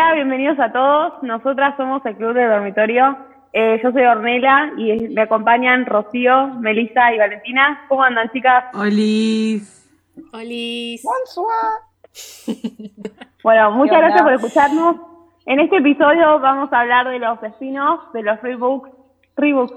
Hola, bienvenidos a todos. Nosotras somos el Club de Dormitorio. Eh, yo soy Ornela y me acompañan Rocío, Melissa y Valentina. ¿Cómo andan, chicas? Olis. Olis. Bueno, muchas gracias por escucharnos. En este episodio vamos a hablar de los spin-offs, de los rebooks, rebooks.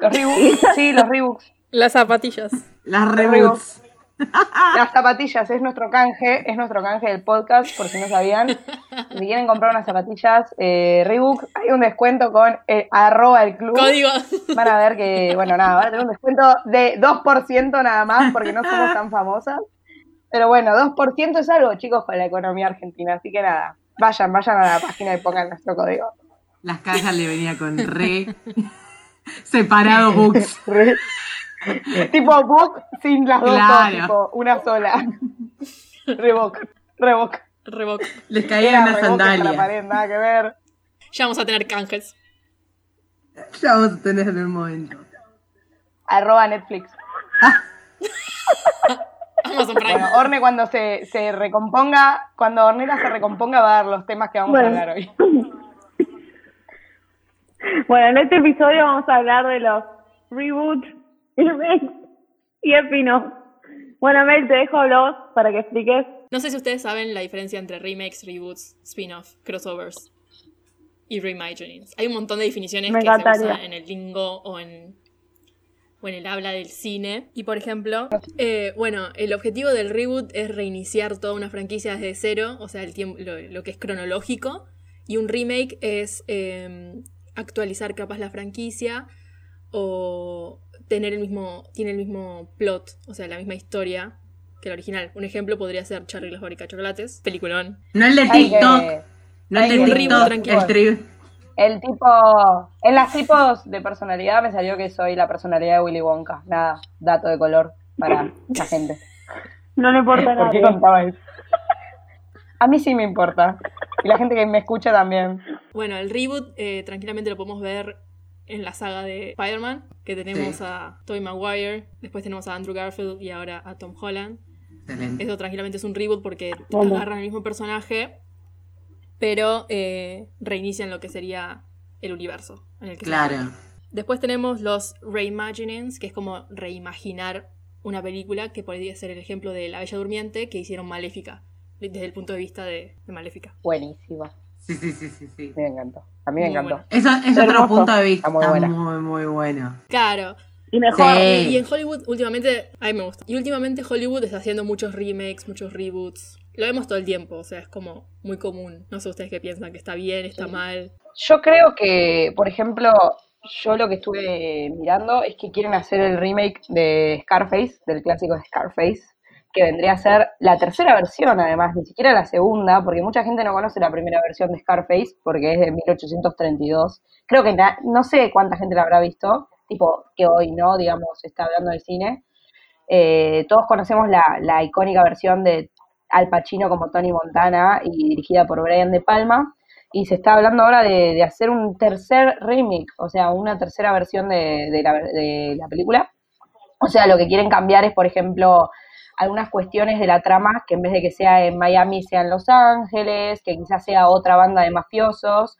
Los Reeboks, sí, los Reeboks. Las zapatillas. Las reboots. Las zapatillas es nuestro canje, es nuestro canje del podcast, por si no sabían. Si quieren comprar unas zapatillas eh, Reebok, hay un descuento con eh, arroba el club. Código. Van a ver que, bueno, nada, van a tener un descuento de 2% nada más, porque no somos tan famosas. Pero bueno, 2% es algo, chicos, con la economía argentina. Así que nada, vayan, vayan a la página y pongan nuestro código. Las cajas le venía con re. Separado books. Re- tipo book sin las dos, Claro. tipo una sola. Reebok, Reebok. Revoc. Les caía una sandalia. pared, nada que ver. Ya vamos a tener canjes. Ya vamos a tener en un momento. Arroba Netflix. Amazon Prime. Bueno, Orne cuando se, se recomponga, cuando Ornella se recomponga va a dar los temas que vamos Bueno. a hablar hoy. Bueno, en este episodio vamos a hablar de los reboots, y spin-offs. Bueno, Mel, te dejo hablar para que expliques. No sé si ustedes saben la diferencia entre remakes, reboots, spin-off, crossovers y reimaginings. Hay un montón de definiciones Me que se usan en el lingo o en, o en el habla del cine. Y por ejemplo, eh, bueno, el objetivo del reboot es reiniciar toda una franquicia desde cero, o sea, el tiempo, lo, lo que es cronológico. Y un remake es eh, actualizar capaz la franquicia o tener el mismo, tiene el mismo plot, o sea, la misma historia que el original. Un ejemplo podría ser Charlie y la fábrica de chocolates, peliculón. No el de TikTok. que- No el de TikTok. reboot tranquilo. El El tipo, en las tipos de personalidad me salió que soy la personalidad de Willy Wonka. Nada, dato de color para la gente. No le importa a ¿Por qué contaba eso? A mí sí me importa. Y la gente que me escucha también. Bueno, el reboot eh, tranquilamente lo podemos ver en la saga de Spider-Man, que tenemos Sí. a Tobey Maguire, después tenemos a Andrew Garfield y ahora a Tom Holland. Excelente. Eso tranquilamente es un reboot porque Vamos. agarran el mismo personaje, pero eh, reinician lo que sería el universo en el que Claro. Después tenemos los reimaginings, que es como reimaginar una película, que podría ser el ejemplo de La Bella Durmiente, que hicieron Maléfica, desde el punto de vista de, de Maléfica. Buenísimo. Sí, sí, sí, sí. sí. Me encantó. A mí me Muy encantó. bueno. Es otro Hermoso. punto de vista. Está muy Está buena. muy, muy bueno. Claro, Y mejor. Sí. Y en Hollywood, últimamente, a mí me gusta. Y últimamente Hollywood está haciendo muchos remakes, muchos reboots. Lo vemos todo el tiempo, o sea, es como muy común. No sé ustedes qué piensan, que está bien, está mal. Yo creo que, por ejemplo, yo lo que estuve mirando es que quieren hacer el remake de Scarface, del clásico de Scarface, que vendría a ser la tercera versión, además, ni siquiera la segunda, porque mucha gente no conoce la primera versión de Scarface, porque es de 1832. Creo que no sé cuánta gente la habrá visto, tipo que hoy no, digamos, está hablando del cine. Eh, todos conocemos la, la icónica versión de Al Pacino como Tony Montana y dirigida por Brian De Palma y se está hablando ahora de, de hacer un tercer remake, o sea, una tercera versión de, de la, de la película. O sea, lo que quieren cambiar es, por ejemplo, algunas cuestiones de la trama, que en vez de que sea en Miami, sea en Los Ángeles, que quizás sea otra banda de mafiosos.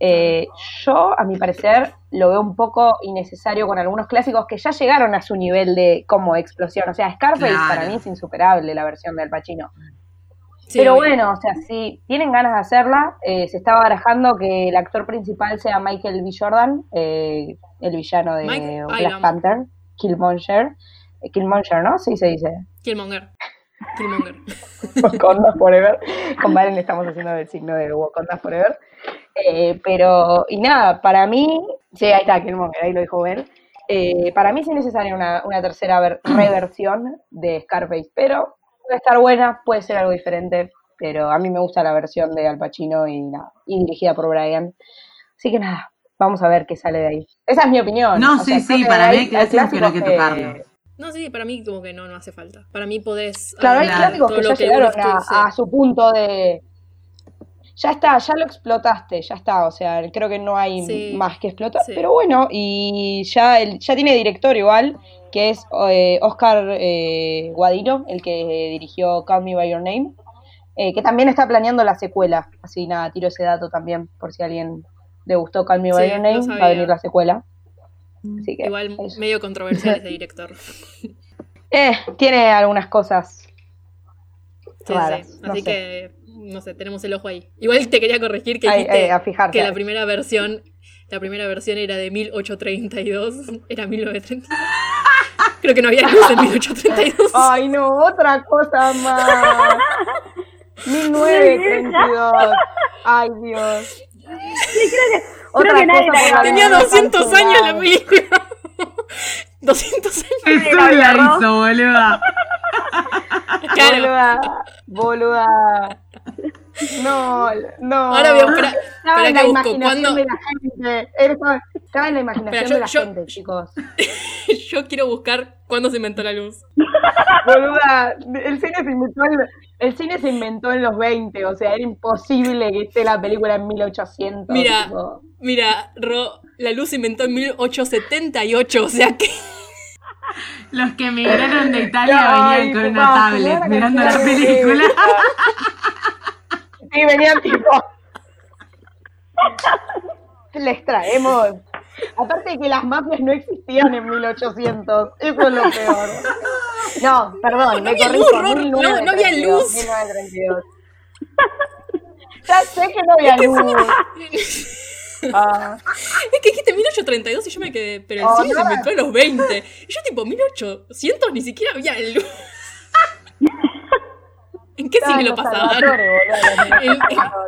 Eh, yo, a mi parecer, lo veo un poco innecesario con algunos clásicos que ya llegaron a su nivel de como explosión. O sea, Scarface Claro. para mí es insuperable la versión de Al Pacino. Sí, Pero bueno, o sea, si tienen ganas de hacerla, eh, se estaba barajando que el actor principal sea Michael B. Jordan, eh, el villano de Mike Black. Panther, Killmonger. Eh, Killmonger, ¿no? Sí, se dice. Killmonger. Killmonger. Wakanda Forever. Con Valen estamos haciendo el signo de Wakanda Forever. Eh, pero, y nada, para mí, sí, ahí está Killmonger, ahí lo dijo Ben. Eh, para mí es necesaria una, una tercera ver- reversión de Scarface, pero puede estar buena, puede ser algo diferente, pero a mí me gusta la versión de Al Pacino y, nada, y dirigida por Brian. Así que nada, vamos a ver qué sale de ahí. Esa es mi opinión. No, O sí, sea, sí, para mí hay hay clásicos que no hay que clásicos tocarlos. No, sí, para mí como que no, no hace falta. Para mí podés... Claro, hay clásicos que lo ya llegaron vos a, su punto de. Ya está, ya lo explotaste, ya está. O sea, creo que no hay Sí. más que explotar. Sí. Pero bueno, y ya, el, ya tiene director igual, que es eh, Oscar eh, Guadino, el que dirigió Call Me By Your Name. eh, que también está planeando la secuela. Así nada, tiro ese dato también, por si a alguien le gustó Call Me By Your Name, va a venir la secuela. Así que, Igual eso. medio controversial ese director. Eh, tiene algunas cosas sí. raras. Así sé. que, no sé, tenemos el ojo ahí. Igual te quería corregir que ahí, a fijarse. que la primera versión, la primera versión era de 1832, era 1932. Creo que no había luz en 1832. Ay, no, otra cosa más. 1932. Ay, Dios. Otra que nadie cosa Tenía que no 200 años la película. 200 años. Eso la la hizo, boluda. Claro. Boluda, boluda. No, no. Ahora voy a buscar. Estaba en la busco. imaginación ¿Cuándo? de la gente. Estaba en la imaginación Espera, yo- de la yo- gente, chicos. Yo quiero buscar cuándo se inventó la luz. Boluda, el cine se inventó en, el cine se inventó en los 20, o sea, era imposible que esté la película en 1800. Mira, tipo. mira, Ro, la luz se inventó en 1878, o sea que. Los que emigraron de Italia venían con una tablet mirando la película. Sí, venían tipo. Les traemos. Aparte de que las mafias no existían en 1800. Eso es lo peor. No, perdón, me había corrijo. no, no había 1932, luz. 1932. Ya sé que no había luz. Ah, Es que dijiste 1832 y yo me quedé. Pero el Oh, cine se no. inventó en los 20. Y yo, tipo, 1800 ni siquiera había luz. ¿En qué siglo pasaban?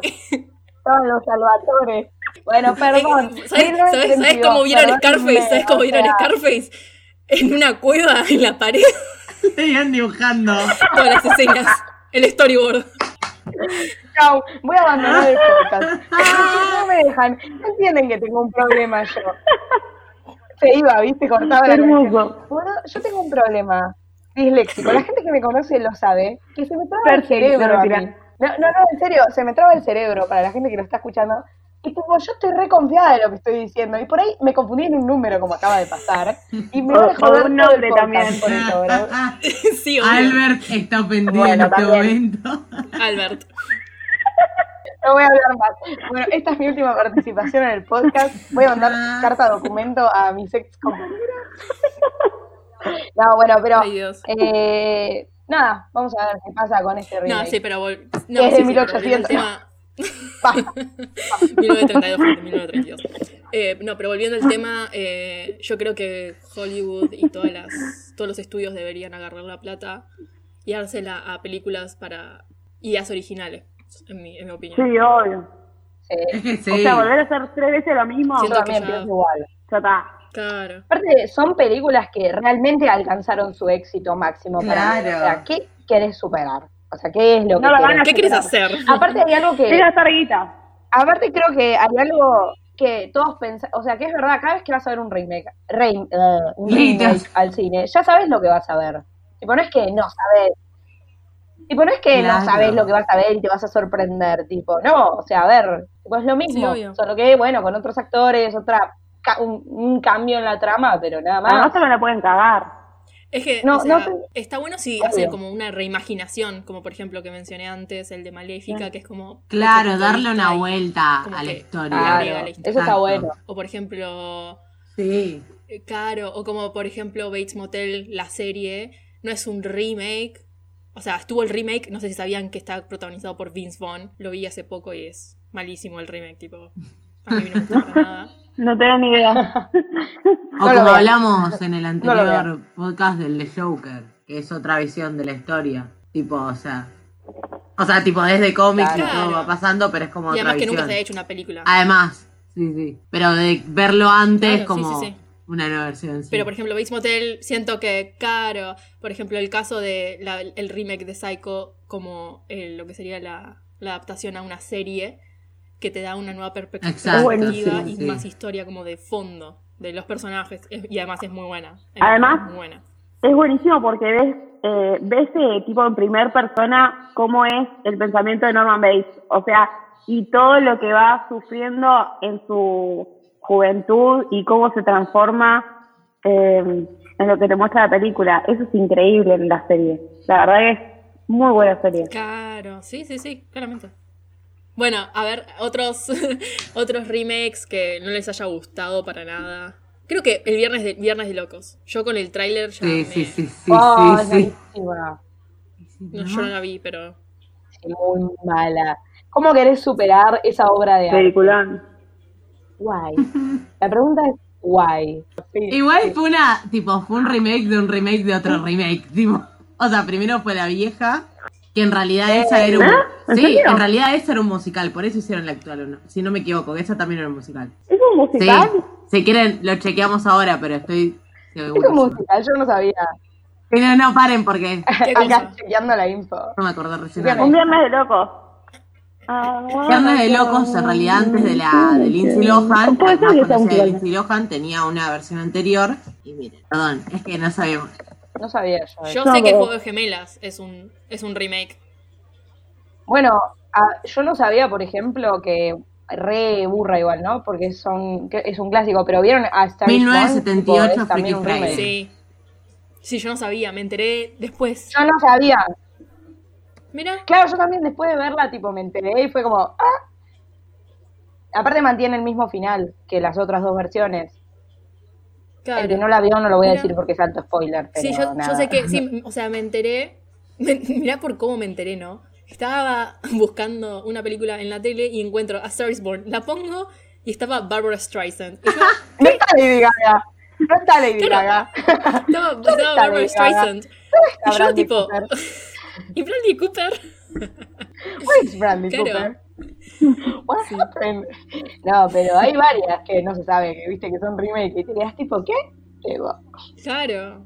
Estaban los Salvatore. Bueno, perdón. ¿Sabes, sabes, sabes cómo vieron Scarface? ¿Sabes cómo vieron Scarface? Scarface? En una cueva en la pared. Venían dibujando. Todas las escenas. El storyboard. Chau, voy a abandonar el podcast. No me dejan, no entienden que tengo un problema yo. Se iba, viste, cortaba la. Bueno, yo tengo un problema disléxico. La gente que me conoce lo sabe, que se me traba el cerebro a mí. retira. No, no, no, en serio, se me traba el cerebro para la gente que lo está escuchando. Y tipo, yo estoy re confiada de lo que estoy diciendo. Y por ahí me confundí en un número como acaba de pasar. Y me van a un nombre también. por eso, ¿verdad? Sí, obvio. Albert está ofendido Bueno, en este también. momento. Albert. No voy a hablar más. Bueno, esta es mi última participación en el podcast. Voy a mandar carta documento a mis ex compañeras. No, bueno, pero Ay, Dios. eh, nada, vamos a ver qué pasa con este remake. No, sí, pero no, Es de sí, sí, pero volviendo al 1800. tema. Pa. 1932 frente a 1932. Eh, no, pero volviendo al tema, eh, yo creo que Hollywood y todas las, todos los estudios deberían agarrar la plata y dársela a películas para ideas originales, en mi, en mi opinión. Sí, obvio. Sí, sí. O sea, volver a hacer tres veces lo mismo, yo Siento ya que también ya- pienso igual. está. Claro. Aparte, son películas que realmente alcanzaron su éxito máximo para mí. Claro. O sea, ¿qué querés superar? O sea, ¿qué es lo No que lo van querés a ¿Qué quieres hacer? Aparte hay algo que... Guita. Aparte creo que hay algo que todos pensan, o sea, que es verdad, cada vez que vas a ver un remake, rem- eh, un remake al cine, ya sabes lo que vas a ver. Tipo, no es que no sabes. Tipo, no es que Claro. no sabes lo que vas a ver y te vas a sorprender, tipo, no, o sea, a ver, tipo, es lo mismo, solo que, bueno, con otros actores, otra ca- un, un cambio en la trama, pero nada más. Además se me la pueden cagar. Es que, No, o sea, no te- está bueno si Obvio. hace como una reimaginación, como por ejemplo que mencioné antes, el de Maléfica, que es como... Claro, darle una vuelta a la historia. Claro. Eso está bueno. O por ejemplo, Sí. eh, claro, o como por ejemplo Bates Motel, la serie, no es un remake. O sea, estuvo el remake, no sé si sabían que está protagonizado por Vince Vaughn, lo vi hace poco y es malísimo el remake, tipo, a mí no me gusta nada. No tengo ni idea. O como hablamos en el anterior podcast del de Joker, que es otra visión de la historia. Tipo, o sea. O sea, tipo, desde cómics y todo va pasando, pero es como Y otra además que visión. nunca se ha hecho una película. Además, sí, sí. Pero de verlo antes Claro, como sí, sí. una nueva versión. sí. Pero por ejemplo, Bates Motel, siento que, claro, por ejemplo, el caso de la- el remake de Psycho, como eh, lo que sería la, la adaptación a una serie, que te da una nueva perspectiva Exacto, y sí. más historia como de fondo de los personajes. Es- Y además es muy buena. Es Además- muy buena. Es buenísimo porque ves, eh, ves eh, tipo en primer persona cómo es el pensamiento de Norman Bates. O sea, y todo lo que va sufriendo en su juventud y cómo se transforma eh, en lo que te muestra la película. Eso es increíble en la serie. La verdad es Muy buena serie. Claro, sí, sí, sí, claramente. Bueno, a ver, otros, otros remakes que no les haya gustado para nada. Creo que el viernes de, viernes de locos. Yo con el tráiler ya Sí, me- sí, sí, sí, Oh, sí. No, yo no la vi, pero. Muy mala. ¿Cómo querés superar esa obra de arte? Guay. La pregunta es guay. Igual fue una, tipo, fue un remake de un remake de otro remake, tipo. O sea, primero fue la vieja, que en realidad esa era un... ¿Eh? ¿En Sí, serio? en realidad esa era un musical, por eso hicieron la actual, si no me equivoco, que esa también era un musical. ¿Es un Sí, musical? si quieren lo chequeamos ahora, pero estoy Es un musical, yo no sabía. Sí, No, no, paren porque ¿Qué Acá chequeando la info. no me acordé recién. Un viernes de locos. Ah, Viernes de Locos, en realidad antes de la de Lindsay Lohan, Puede la un de. Lindsay Lohan tenía una versión anterior. Y miren, perdón, es que no sabemos. No sabía yo. Yo No, sé que Juego de Gemelas es un, es un remake. Bueno, yo no sabía, por ejemplo, que re burra igual, ¿no? Porque son que es un clásico, pero vieron a Star Wars 1978 Tipo, es también un Freaky. Friday. Sí. Sí, yo no sabía, me enteré después. Yo no sabía. Mira, Claro, yo también después de verla, tipo, me enteré y fue como, ah. Aparte mantiene el mismo final que las otras dos versiones. Claro. El que no la vio no lo voy a decir porque es alto spoiler. Pero Sí, yo, sé que, sí, o sea, me enteré. me- mirá por cómo me enteré, ¿no? Estaba buscando una película en la tele y encuentro a Star is Born. La pongo y estaba Barbara Streisand. Y yo, No está Lady Gaga. No está Lady Claro. Gaga. estaba, estaba Barbara? Streisand. Y yo, tipo. ¿y Bradley Cooper? Is Bradley Claro. Cooper? What happened? No, pero hay varias que no se sabe, que viste que son remake y te quedas tipo, ¿qué? Claro.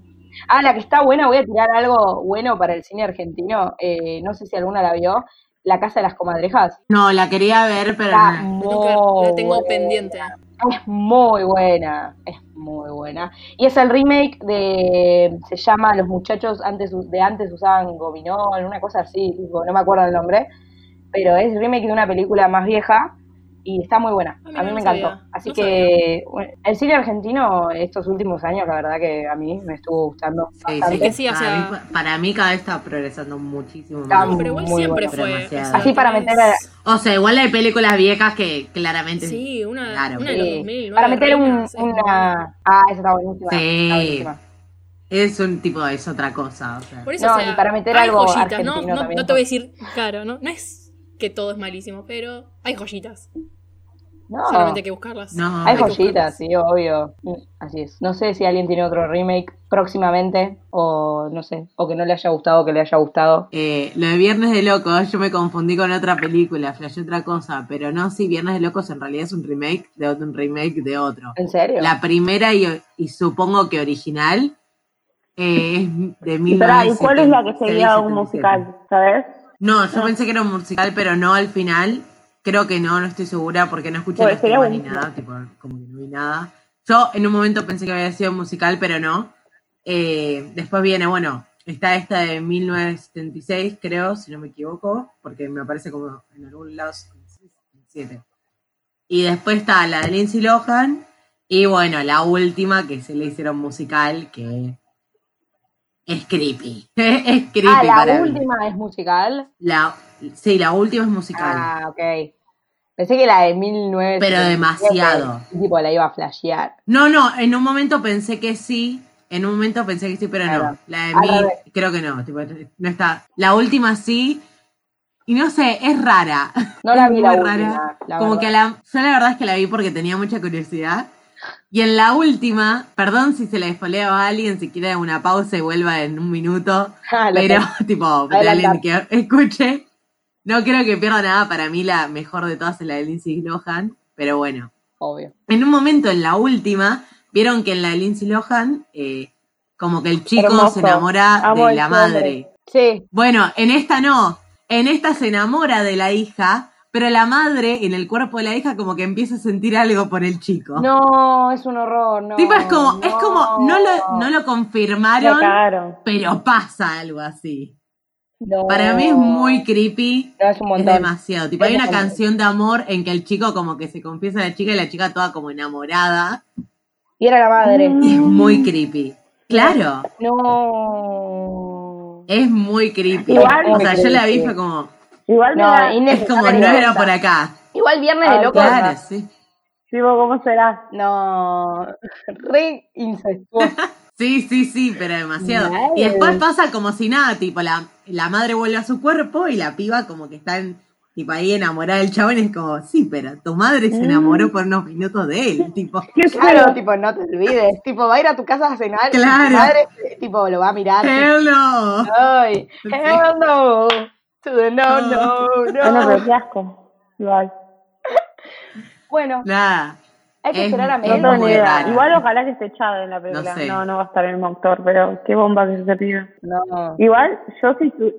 Ah, la que está buena, voy a tirar algo bueno para el cine argentino. Eh, no sé si alguna la vio. La Casa de las Comadrejas. No, la quería ver, pero Está no. La tengo pendiente. Es muy buena, es muy buena. Y es el remake de, se llama Los muchachos antes de antes usaban gobinol, una cosa así, tipo, no me acuerdo el nombre, pero es remake de una película más vieja y está muy buena. Ah, a mí no me encantó. sabía, Así no que bueno, el cine argentino estos últimos años, la verdad que a mí me estuvo gustando Sí. Es que sí, o para, sea- mí, para mí cada vez está progresando muchísimo Está más. Pero igual muy siempre bueno, fue. demasiado. o sea, Así para meter a- O sea, igual hay películas viejas que claramente... Sí, una, Claro. una de los Sí, 2000. para meter un, una... Ah, esa está buenísima. Sí. está buenísima. Es un tipo, es otra cosa. O sea. Por eso, No, o sea, y para meter hay algo joyitas, ¿no? No, no te voy a decir, claro, no, no es que todo es malísimo, pero hay joyitas. No, Solamente hay que buscarlas. No. hay que joyitas, buscarlas. sí, obvio. Así es. No sé si alguien tiene otro remake próximamente o no sé, o que no le haya gustado o que le haya gustado. Eh, lo de Viernes de Locos, yo me confundí con otra película, flashé otra cosa, pero no, sí, Viernes de Locos en realidad es un remake de otro, un remake de otro. ¿En serio? La primera y, y supongo que original eh, es de Y pará, ¿y cuál es la que 1976, seguía un 77. musical? ¿Sabes? No, yo pensé que era un musical, pero no al final. Creo que no, no estoy segura porque no escuché Pues la ni nada, tipo, como que no vi nada. Yo en un momento pensé que había sido un musical, pero no. Eh, después viene, bueno, está esta de 1976, creo, si no me equivoco, porque me aparece como en algún lado 77. Y después está la de Lindsay Lohan, y bueno, la última que se le hicieron musical, que es creepy. es creepy ah, la para mí. última es musical. La, sí, la última es musical. Ah, ok. Pensé que la de 1977, Pero demasiado. Tipo, la iba a flashear. No, no, en un momento pensé que sí. En un momento pensé que sí, pero Claro. no. La de revés. creo que no. tipo, no está. La última sí. Y no sé, es rara. No la vi la muy última, la Como verdad. que a la. Yo la verdad es que la vi porque tenía mucha curiosidad. Y en la última, perdón si se la desfoleo a alguien, si quiere una pausa y vuelva en un minuto. Ah, Pero, tipo, alguien que escuche. No creo que pierda nada. Para mí, la mejor de todas es la de Lindsay Lohan. Pero bueno. Obvio. En un momento, en la última, vieron que en la de Lindsay Lohan, eh, como que el chico Hermoso. se enamora Amo de la madre. Sí, Bueno, en esta no. En esta se enamora de la hija, pero la madre, en el cuerpo de la hija, como que empieza a sentir algo por el chico. no, es un horror, no. tipo, es como, es como, no lo, no lo confirmaron, pero pasa algo así. No. Para mí es muy creepy. No, es un Es montón. demasiado. Tipo, hay Es una canción de amor en que el chico como que se confiesa a la chica y la chica toda como enamorada. Y era la madre. Y es muy creepy. Claro. No. Es muy creepy. Igual- o sea, yo la vi fue como. Igual No, da, Es como, no era por acá. Igual Viernes de Ah, Locos. Claro, sí. tipo, ¿cómo será? No, re incestuoso. Sí, sí, sí, pero demasiado. Y después pasa como si nada, tipo, la, la madre vuelve a su cuerpo y la piba como que está en, tipo ahí enamorada del chabón y es como, sí, pero tu madre se enamoró por unos minutos de él, tipo. Claro, tipo, no te olvides. Tipo, va a ir a tu casa a cenar y Claro. tu madre, tipo, lo va a mirar. Hello. Ay, hell no. To the no, no, Bueno, no. pero qué asco. Igual. Bueno, Nada. hay que Es- esperar a es No menos. tengo muy ni idea. rara. Igual ojalá que esté echado en la película. No sé. No, no va a estar el mismo actor, pero qué bomba que es ese pibe. No. Igual, yo sí tu-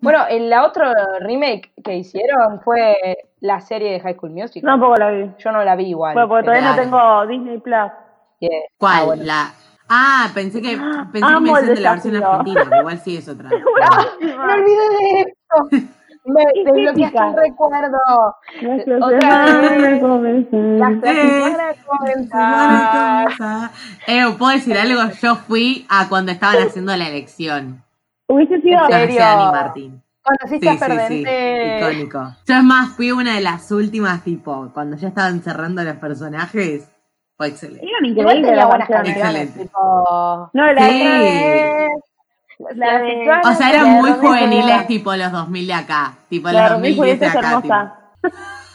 Bueno, el la otro remake que hicieron fue la serie de High School Music. Yo tampoco la vi. Yo no la vi igual. Bueno, porque todavía no tengo Disney Plus. Yeah. ¿Cuál? Ah, bueno. La. Ah, pensé que pensé que Amo me el decían de la versión argentina, que igual sí es otra. Me olvidé de. Me Es desbloqueaste un recuerdo. Otra Eh. Eh, ¿puedo decir algo? Yo fui a cuando estaban haciendo la elección. Hubiese sido. ¿En Conocí a Dani Martín. Conociste Sí, a sí, sí, Perdente. icónico. Yo es más, fui una de las últimas, tipo, cuando ya estaban cerrando los personajes, fue excelente. Eran Igual tenía buenas canciones. Excelente. Tipo. No, la Sí. de. La de. O sea, eran muy juveniles, tipo los 2000 de acá, tipo La los de Romeo y 2010 de acá. tipo. hermosa.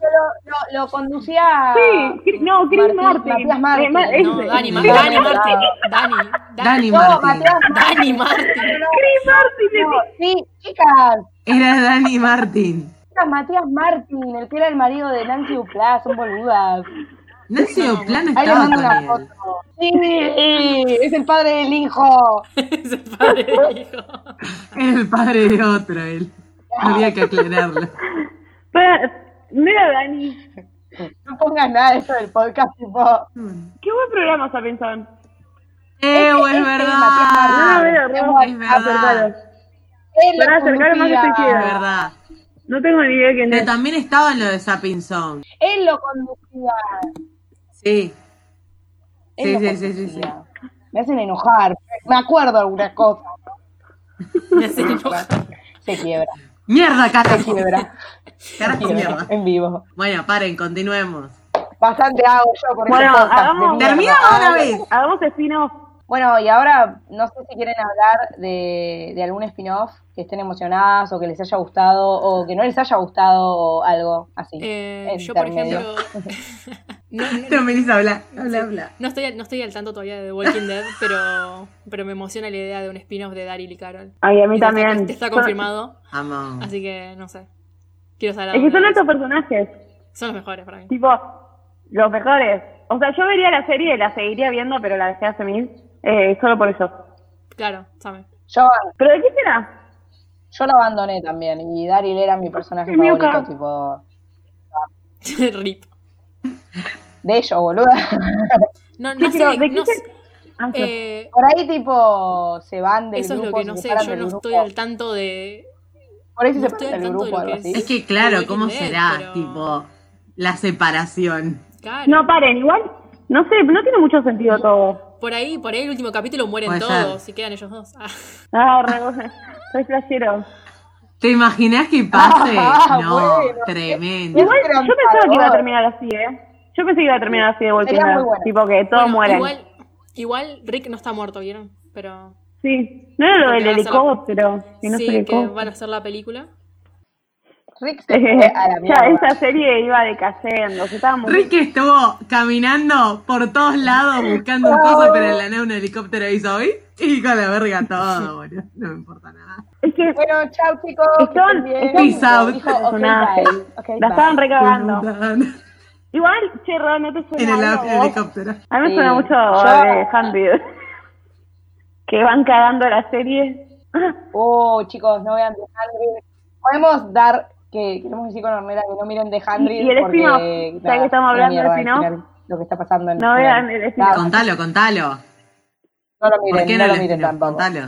Lo, lo, lo conducía. Sí, no, Chris Martin. Matías Martín. Ma- No. Dani, Dani sí, Martín. Dani. Dani No, Martín. Matías Dani Martín. Chris Martin. No, sí, chicas. Era Dani Martín. Matías Martín, el que era el marido de Nancy Duplá, son boludas. Nancy le estaba mando con una él. foto. Sí, es el padre del hijo. Es el padre del hijo. Era el padre de otro, él. Había que aclararlo. Pero, mira, Dani. No pongas nada de esto del podcast, tipo. Qué buen programa está pensando. Eh, es verdad. No, no. Es verdad. Acercalo más que Es ciega. verdad. No tengo ni idea quién Pero es. también estaba en lo de Sapping Zone. Él lo conducía. Sí. Sí, sí, sí, sí. Me hacen enojar. Me acuerdo algunas cosas. Me hacen enojar. Se quiebra. Mierda, Se carajo. quiebra. Carajo, quiebra. mierda. En vivo. Bueno, paren, continuemos. Bastante hago yo por Bueno, hagamos-. Terminamos Ah, una vez. Hagamos spin-off. Bueno, y ahora no sé si quieren hablar de, de algún spin-off que estén emocionadas o que les haya gustado o que no les haya gustado o algo así. Eh, yo, por ejemplo. no, no- No, Melissa, habla, habla, habla. no estoy, al- no estoy al tanto todavía de The Walking Dead, pero, pero me emociona la idea de un spin-off de Daryl y Carol. Ay, a mí Está- también. Está confirmado, Amo. así que no sé. Quiero saber Es que son estos personajes. Son los mejores para mí. Tipo, los mejores. O sea, yo vería la serie y la seguiría viendo, pero la dejé hace mil. Eh, solo por eso. Claro, sabe. Yo, ¿Pero de qué será? yo lo abandoné también y Daryl era mi personaje favorito, tipo, Rip. de ellos, boluda. No, no sé. ¿de no sé, sí. eh, Por ahí, tipo, se van del eso es grupo. lo que no sé. Yo no grupo. estoy al tanto de. Por ahí se no separan estoy al del tanto de grupo, lo que es. Es que claro, ¿cómo será? pero- Tipo, la separación. Claro. No, paren, igual. No sé, no tiene mucho sentido todo. Por ahí, por ahí el último capítulo mueren Puede todos ser. y quedan ellos dos. Ah. Ah, re, soy flashero. ¿Te imaginas que pase? Ah, No, bueno. tremendo. Igual, yo pensaba que iba a terminar así, ¿eh? Yo pensé que iba a terminar así de Dead. bueno. Tipo que todos Bueno, mueren. Igual, igual Rick no está muerto, ¿vieron? Pero. Sí. No era lo del helicóptero. Que no sí, que helicóptero. van a hacer la película. Rick se fue a la ya esa serie iba decayendo. Se estaba muy... Rick estuvo caminando por todos lados buscando un coso, pero en la nave un helicóptero hizo hoy y con la verga todo, boludo. No me importa nada. Es que Bueno, chao chicos. estaban- Peace out. Dijo, bye. La bye. estaban recagando. En Igual, che, Ro, ¿no te suena el algo a vos? helicóptero. A mí me Sí. suena mucho Yo- de Handed. que van cagando la serie. Oh, chicos, no vean The Hundred. Podemos dar que queremos decir con Ornella que no miren The Hundred Y- y el porque, spin-off, nada, ya que estamos hablando de spin-off. final, Lo que está pasando en No el vean el spin-off. Nada, Contalo, contalo. No lo ¿Por miren, qué no no lo miren tampoco. Contalo.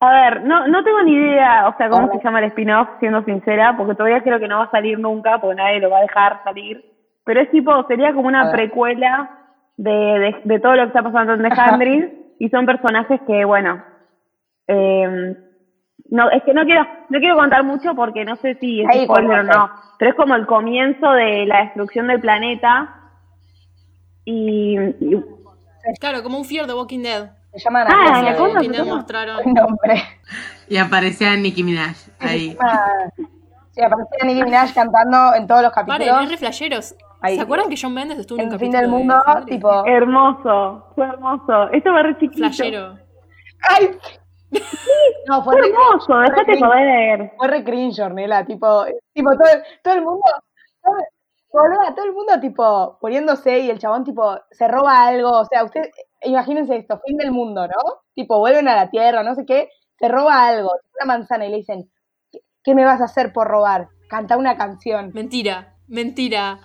A ver, no, no tengo ni idea, o sea, cómo Hola. se llama el spin-off, siendo sincera, porque todavía creo que no va a salir nunca, porque nadie lo va a dejar salir. Pero es tipo, sería como una precuela de, de, de todo lo que está pasando en The Hundred, y son personajes que, bueno, Eh, no, es que no quiero, no quiero contar mucho porque no sé si es spoiler o no, pero es como el comienzo de la destrucción del planeta y, y- Claro, como un Fear the Walking Dead. Se llaman Ah, la cosa Walking se Dead llama. mostraron. el nombre. Y aparecía Nicki Minaj ahí. llama- Sí, aparecía Nicki Minaj cantando en todos los Paren, capítulos. es re flasheros. Ahí. ¿Se acuerdan que John Mendes estuvo en un el fin capítulo del de mundo, serie? tipo. hermoso, fue hermoso. Esto va re chiquito. Flashero. ¡Ay! No, fue Fue re, hermoso, fue re déjate fue re cringe, Ornella, tipo, tipo todo, todo el mundo, todo, todo el mundo tipo poniéndose y el chabón tipo se roba algo, o sea, usted, imagínense esto, fin del mundo, ¿no? Tipo, vuelven a la tierra, no sé qué, se roba algo, una manzana y le dicen, ¿qué, qué me vas a hacer por robar? Canta una canción. Mentira, mentira.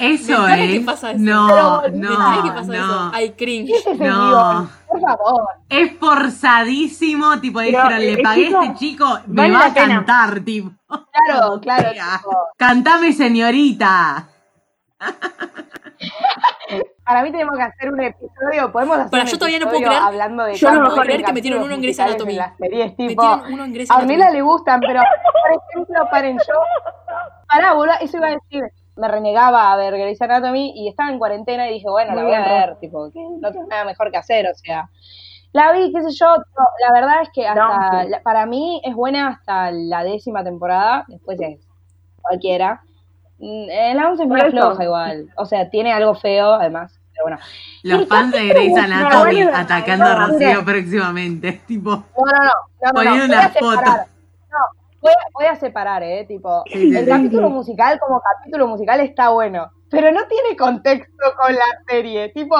Eso que es. pasa eso. No, Pero, Mentira que no, pasa no. eso. Ay, cringe. ¿Qué es ese No. guion? Por favor. Es forzadísimo, tipo, dijeron, le eh, pagué a este chico, me vale va a pena. cantar, tipo. Claro, claro, tipo, Cantame, señorita. Para mí tenemos que hacer un episodio, podemos hacer Para, un yo todavía no puedo episodio creer- hablando de yo no puedo creer que metieron uno en Grey's Anatomy. las series, tipo, Metieron uno en Grey's a Anatomy. Ornella le gustan, pero por ejemplo, paren yo, pará, boludo, eso iba a decir, me renegaba a ver Grey's Anatomy y estaba en cuarentena y dije, bueno, la Muy voy a ver, tipo, que no tengo nada mejor que hacer, o sea, la vi, qué sé yo, no, la verdad es que hasta, No. la- para mí es buena hasta la décima temporada, después es cualquiera. Mm, En la once es eso. floja igual, o sea, tiene algo feo, además, pero bueno. Los fans de Grey's Anatomy atacando a Rocío próximamente. Tipo, No, no, no, no, no. No, voy a, voy a separar, eh, tipo, Sí, el sí. capítulo musical como capítulo musical está bueno, pero no tiene contexto con la serie, tipo,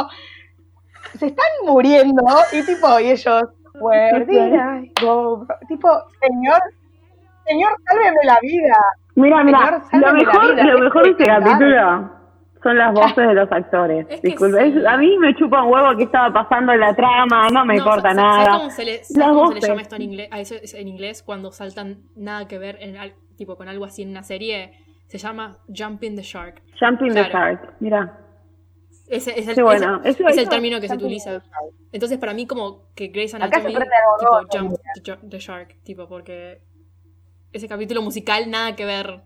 se están muriendo y tipo, y ellos, where did I go? tipo, señor, señor, sálveme la vida. Mira, mira, Señor, lo mejor, lo mejor este capítulo son las voces de los actores. Es que Disculpe, sí. es- a mí me chupa un huevo que estaba pasando en la trama, no me No, importa ¿sabes- ¿Sabes nada. cómo se le, ¿sabes Las cómo se le llama esto en inglés? A eso es en inglés cuando saltan nada que ver en tipo con algo así en una serie. Se llama Jumping the Shark. Jumping the Claro. Shark, mira. Ese es el, Qué bueno. ese- Eso- es el eso- término que se utiliza. the. Entonces, para mí, como que Grey's Anatomy, tipo, Jump the, the Shark, tipo, porque ese capítulo musical nada que ver.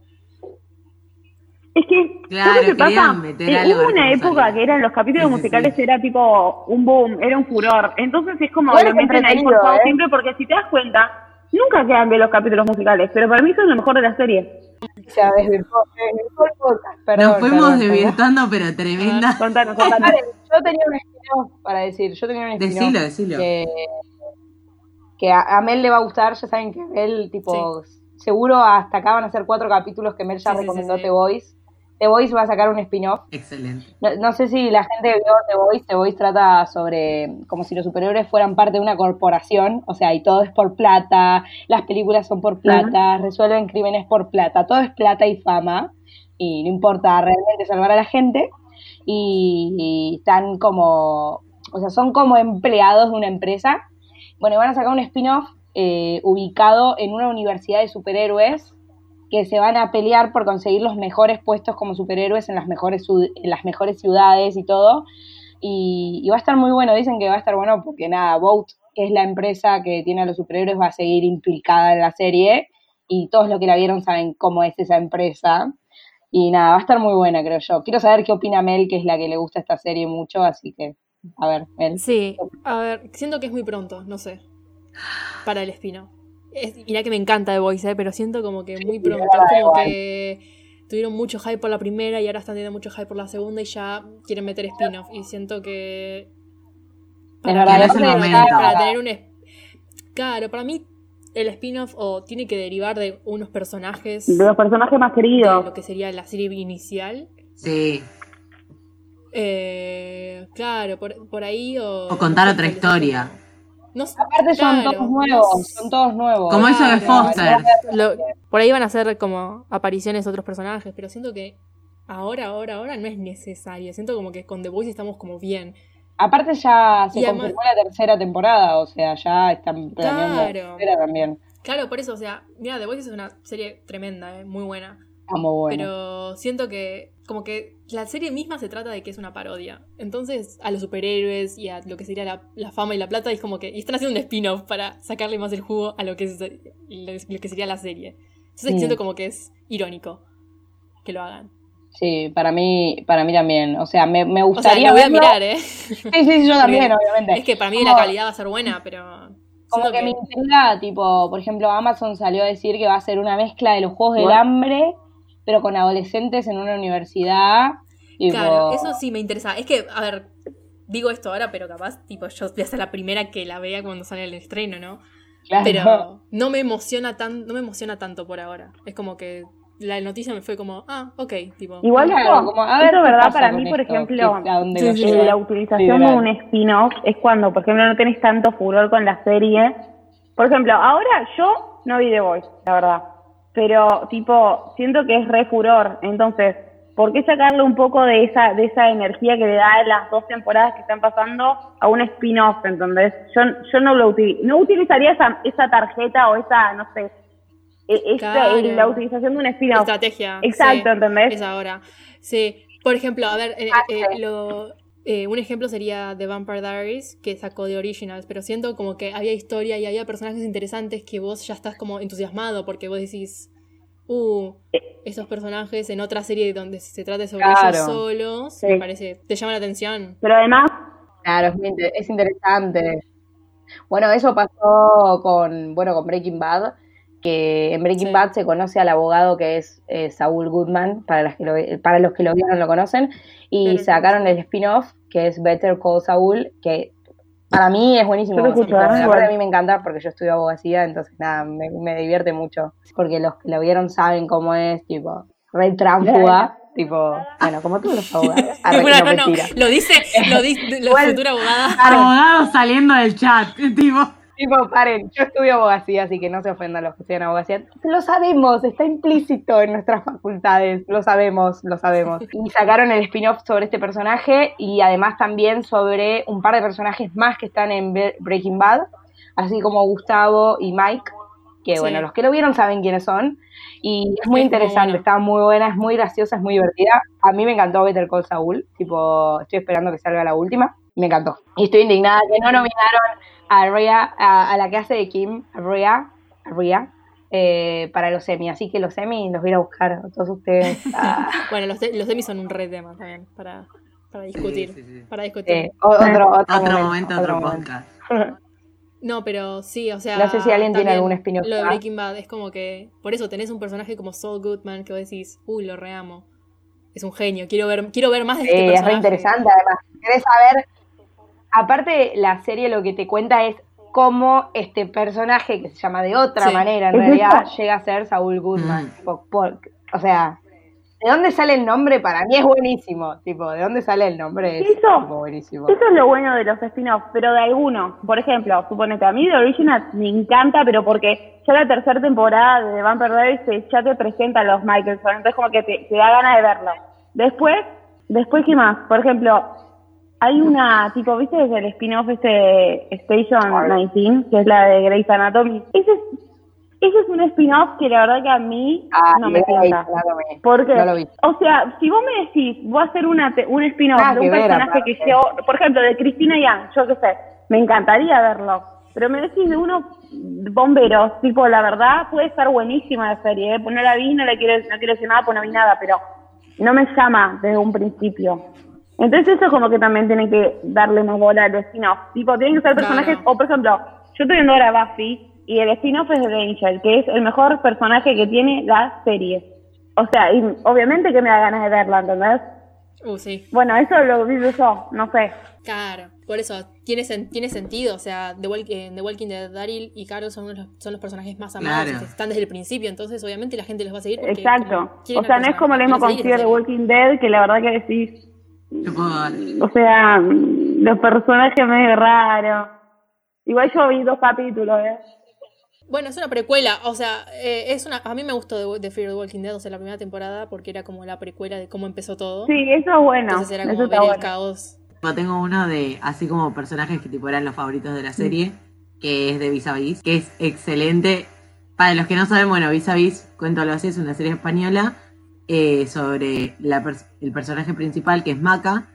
Es que, Claro, ¿sabes qué querían pasa? meter Eh, una época que eran los capítulos Sí, musicales sí. era tipo un boom, era un furor. Entonces es como lo meten ahí entretenido, forzado ¿eh? siempre porque si te das cuenta, nunca quedan bien los capítulos musicales, pero para mí es lo mejor de la serie. El podcast, perdón. Nos fuimos perdón, perdón. desvirtuando, pero tremenda. Contanos, contanos. Vale, yo tenía un spin-off para decir, yo tenía un spin-off Decilo, decilo. que, que a, a Mel le va a gustar, ya saben que Mel, tipo, seguro hasta acá van a ser cuatro capítulos que Mel ya Sí, sí, sí, recomendó sí. The Voice. The Voice va a sacar un spin-off. Excelente. No, no sé si la gente vio The Voice, The Voice trata sobre como si los superhéroes fueran parte de una corporación, o sea, y todo es por plata, las películas son por plata, resuelven crímenes por plata, todo es plata y fama, y no importa realmente salvar a la gente, y, y están como, o sea, son como empleados de una empresa. Bueno, y van a sacar un spin-off eh, ubicado en una universidad de superhéroes que se van a pelear por conseguir los mejores puestos como superhéroes en las mejores, en las mejores ciudades y todo. Y, y va a estar muy bueno, dicen que va a estar bueno porque nada, Boat, que es la empresa que tiene a los superhéroes, va a seguir implicada en la serie y todos los que la vieron saben cómo es esa empresa. Y nada, va a estar muy buena, creo yo. Quiero saber qué opina Mel, que es la que le gusta esta serie mucho, así que, a ver, Mel. Sí, a ver, siento que es muy pronto, no sé. Para el espino. Es, mirá que me encanta The Voice, eh, pero siento como que muy pronto. Es como que tuvieron mucho hype por la primera y ahora están teniendo mucho hype por la segunda y ya quieren meter spin-off. Y siento que. El para- momento. para tener un. Claro, para mí el spin-off o tiene que derivar de unos personajes De los personajes más de queridos. lo que sería la serie inicial. Sí. Eh, claro, por, por ahí o. O contar otra historia. Otro. No sé, Aparte son claro, todos nuevos, son todos nuevos. Como eso de Foster. Lo- por ahí van a ser como apariciones de otros personajes, pero siento que ahora, ahora, ahora no es necesario. Siento como que con The Voice estamos como bien. Aparte ya se Y además- confirmó la tercera temporada, o sea, ya están planeando la Claro. tercera también. Claro, por eso, o sea, mira, The Voice es una serie tremenda, eh, muy buena. Está muy bueno. Pero siento que como que la serie misma se trata de que es una parodia. Entonces, a los superhéroes y a lo que sería la, la fama y la plata, es como que. Y están haciendo un spin-off para sacarle más el jugo a lo que, es, lo que sería la serie. Entonces Sí. siento como que es irónico que lo hagan. Sí, para mí, para mí también. O sea, me, me O sea, gustaría. lo voy a verlo. mirar, ¿eh? Sí, sí, sí, yo también, Porque obviamente. Es que para mí Como- la calidad va a ser buena, pero. Como que me intriga, tipo, por ejemplo, Amazon salió a decir que va a ser una mezcla de los Juegos del Bueno. Hambre, pero con adolescentes en una universidad. Claro, eso sí me interesa. Es que, a ver, digo esto ahora, pero capaz, tipo, yo voy a ser la primera que la vea cuando sale el estreno, ¿no? claro. Pero no me emociona tan, no me emociona tanto por ahora. Es como que la noticia me fue como, ah, ok, tipo. Igual Claro, como, a ver verdad para mí, por esto, ejemplo, Sí, sí, la utilización de un spin-off es cuando, por ejemplo, no tenés tanto furor con la serie. Por ejemplo, ahora yo no vi The Voice, la verdad. Pero, tipo, siento que es re furor. Entonces, ¿por qué sacarle un poco de esa de esa energía que le da las dos temporadas que están pasando a un spin-off? ¿Entendés? Yo, yo no lo util- no utilizaría esa, esa tarjeta o esa, no sé, e- esa- Claro. la utilización de un spin-off. Estrategia. Exacto, sí, ¿entendés? Es ahora. Sí. Por ejemplo, a ver, eh, eh, lo- eh, un ejemplo sería The Vampire Diaries, que sacó de Originals, pero siento como que había historia y había personajes interesantes que vos ya estás como entusiasmado porque vos decís, uh, esos personajes en otra serie donde se trate sobre Claro. ellos solos, Sí. me parece, te llama la atención. Pero además, Claro, es interesante. Bueno, eso pasó con, bueno, con Breaking Bad, que en Breaking Sí. Bad se conoce al abogado que es eh, Saul Goodman, para, las que lo, para los que lo vieron lo conocen, y sacaron el spin-off que es Better Call Saul, que para mí es buenísimo. ¿eh? verdad a mí me encanta porque yo estudio abogacía, entonces nada, me, me divierte mucho, porque los que lo vieron saben cómo es, tipo, re tránfuga, tipo, bueno, como todos los abogados. No, no, no, lo dice, lo dice la futura abogada. Abogado saliendo del chat, tipo. Tipo, paren, yo estudio abogacía, así que no se ofendan los que estudian abogacía. Lo sabemos, está implícito en nuestras facultades, lo sabemos, lo sabemos. Y sacaron el spin-off sobre este personaje y además también sobre un par de personajes más que están en Breaking Bad, así como Gustavo y Mike, que Sí. bueno, los que lo vieron saben quiénes son. Y es muy Es muy interesante, está muy buena, es muy graciosa, es muy divertida. A mí me encantó Better Call Saul, tipo, estoy esperando que salga la última. Me encantó. Y estoy indignada que no nominaron a Rhea, a, a la que hace de Kim, a Rhea, a Rhea, eh, para los Emmy. Así que los Emmy los voy a ir a buscar a todos ustedes. Ah, Bueno, los, de- los Emmy son un re tema también para, para discutir. sí, sí. Para discutir. eh, o- otro, otro, Otro momento, otro podcast. No, pero sí, o sea. No sé si alguien tiene algún spin-off Lo de. Breaking Bad es como que. Por eso tenés un personaje como Saul Goodman que vos decís, uy, lo reamo. Es un genio, quiero ver, quiero ver más de este Eh, es personaje. re interesante, además. Querés saber. Aparte, la serie lo que te cuenta es cómo este personaje, que se llama de otra Sí. manera en realidad, llega a ser Saúl Goodman. Mm. Por- por- o sea, ¿de dónde sale el nombre? Para mí es buenísimo. Tipo, ¿de dónde sale el nombre? Es Eso. tipo, buenísimo. Eso es lo bueno de los spin-offs, pero de algunos. Por ejemplo, suponete, a mí The Original me encanta, pero porque ya la tercera temporada de Vampire Diaries te- ya te presenta a los Michelson, entonces como que te, te da ganas de verlo. Después, después ¿qué más? Por ejemplo, hay una, tipo, ¿viste desde el spin-off este Station 19, que es la de Grey's Anatomy? Ese es, ese es un spin-off que la verdad que a mí Ah, no me encanta. Porque, No vi. o sea, si vos me decís, voy a hacer una un spin-off de un ver, personaje que yo, por ejemplo, de Cristina Yang, yo qué sé, me encantaría verlo. Pero me decís de unos bomberos, tipo, la verdad puede estar buenísima la serie, ¿eh? Pues no la vi, no, la quiero, no quiero decir nada, pues no vi nada, pero no me llama desde un principio. Entonces eso como que también tiene que darle más bola al spin-off. Tipo, tienen que ser Claro. personajes, o por ejemplo, yo estoy viendo ahora Buffy, y el spin-off es de Angel, que es el mejor personaje que tiene la serie. O sea, y obviamente que me da ganas de verla, ¿entendés? Uh, sí. Bueno, eso lo vivo yo, no sé. Claro. Por eso, tiene, sen- tiene sentido. O sea, The, Walk- eh, The Walking Dead, Daryl y Carol son los, son los personajes más amados. Claro. Están desde el principio, entonces obviamente la gente los va a seguir. porque Exacto. quieren O sea, no es como lo personaje, mismo con quieren Fear the Walking Dead, que la verdad que decís. O sea, los personajes medio raros. Igual yo vi dos capítulos, ¿eh? Bueno, es una precuela, o sea, eh, es una. A mí me gustó de, de Fear the Walking Dead, o sea, la primera temporada, porque era como la precuela de cómo empezó todo. Sí, eso es bueno. Entonces era eso como está ver el bueno. caos. Yo tengo uno de, así como personajes que tipo eran los favoritos de la serie, que es de Vis a Vis, que es excelente. Para los que no saben, bueno, Vis a Vis, cuéntalo así, es una serie española eh, sobre la pers- el personaje principal, que es Maca,